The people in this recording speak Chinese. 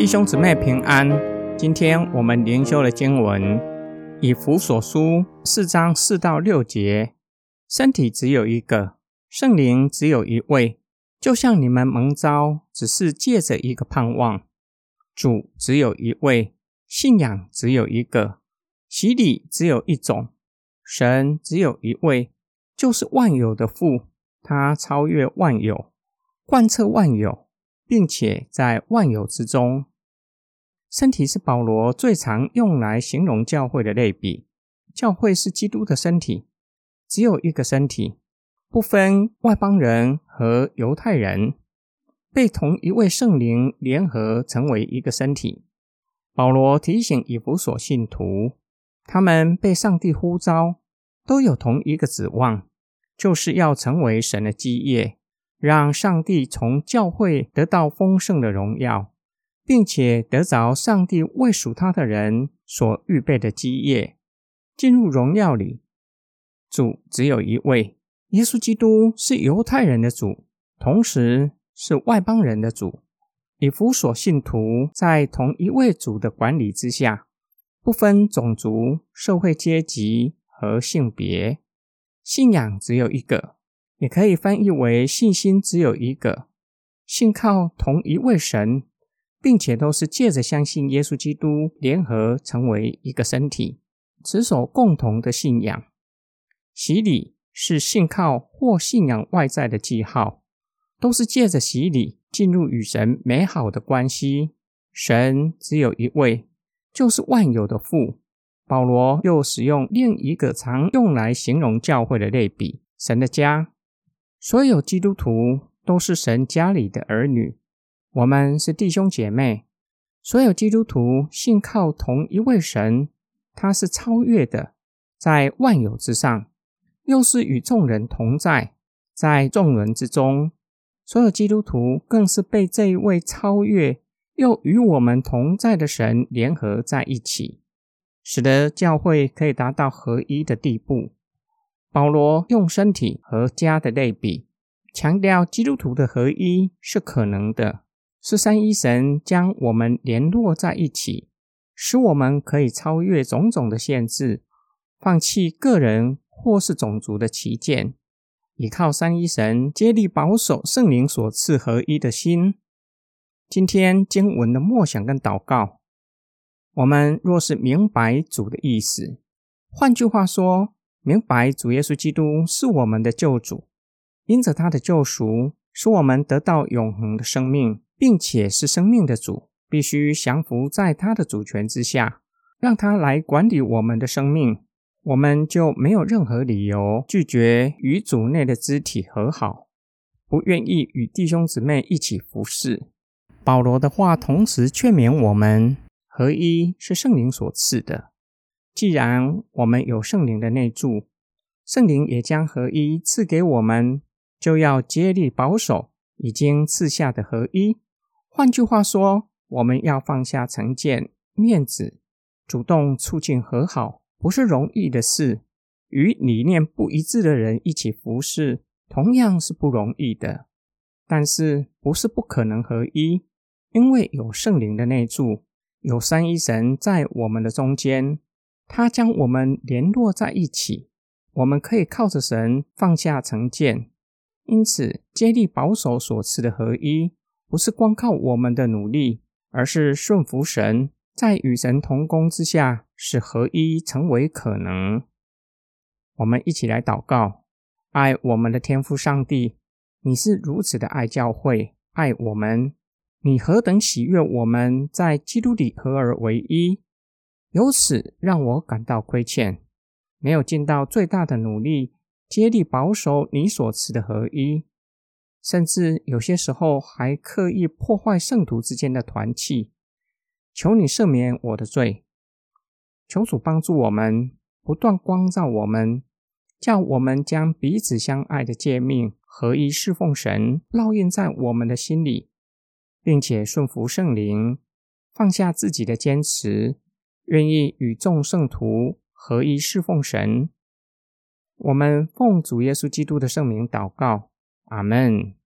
弟兄姊妹平安。今天我们灵修的经文以弗所书四章四到六节：身体只有一个，圣灵只有一位，就像你们蒙召，只是借着一个盼望。主只有一位，信仰只有一个，洗礼只有一种，神只有一位，就是万有的父，他超越万有，贯彻万有，并且在万有之中。身体是保罗最常用来形容教会的类比。教会是基督的身体，只有一个身体，不分外邦人和犹太人，被同一位圣灵联合成为一个身体。保罗提醒以弗所信徒，他们被上帝呼召，都有同一个指望，就是要成为神的基业，让上帝从教会得到丰盛的荣耀。并且得着上帝为属他的人所预备的基业，进入荣耀里。主只有一位，耶稣基督是犹太人的主，同时是外邦人的主。以弗所信徒在同一位主的管理之下，不分种族、社会阶级和性别，信仰只有一个，也可以翻译为信心只有一个，信靠同一位神。并且都是借着相信耶稣基督联合成为一个身体，持守共同的信仰。洗礼是信靠或信仰外在的记号，都是借着洗礼进入与神美好的关系。神只有一位，就是万有的父。保罗又使用另一个常用来形容教会的类比：神的家。所有基督徒都是神家里的儿女。我们是弟兄姐妹，所有基督徒信靠同一位神，他是超越的，在万有之上，又是与众人同在，在众人之中。所有基督徒更是被这一位超越又与我们同在的神联合在一起，使得教会可以达到合一的地步。保罗用身体和家的类比，强调基督徒的合一是可能的。是三一神将我们联络在一起，使我们可以超越种种的限制，放弃个人或是种族的旗舰，依靠三一神接力保守圣灵所赐合一的心。今天经文的默想跟祷告，我们若是明白主的意思，换句话说，明白主耶稣基督是我们的救主，因着他的救赎，使我们得到永恒的生命。并且是生命的主，必须降服在他的主权之下，让他来管理我们的生命，我们就没有任何理由拒绝与主内的肢体和好，不愿意与弟兄姊妹一起服侍。保罗的话同时劝勉我们：合一是圣灵所赐的。既然我们有圣灵的内助，圣灵也将合一赐给我们，就要竭力保守已经赐下的合一。换句话说，我们要放下成见、面子，主动促进和好，不是容易的事。与理念不一致的人一起服侍，同样是不容易的。但是，不是不可能合一，因为有圣灵的内助，有三一神在我们的中间，他将我们联络在一起。我们可以靠着神放下成见，因此接力保守所赐的合一。不是光靠我们的努力，而是顺服神，在与神同工之下，使合一成为可能。我们一起来祷告：爱我们的天父上帝，你是如此的爱教会，爱我们，你何等喜悦我们在基督里合而为一。由此让我感到亏欠，没有尽到最大的努力，竭力保守你所赐的合一。甚至有些时候还刻意破坏圣徒之间的团契，求你赦免我的罪，求主帮助我们，不断光照我们，叫我们将彼此相爱的诫命合一侍奉神烙印在我们的心里，并且顺服圣灵，放下自己的坚持，愿意与众圣徒合一侍奉神。我们奉主耶稣基督的圣名祷告。阿门。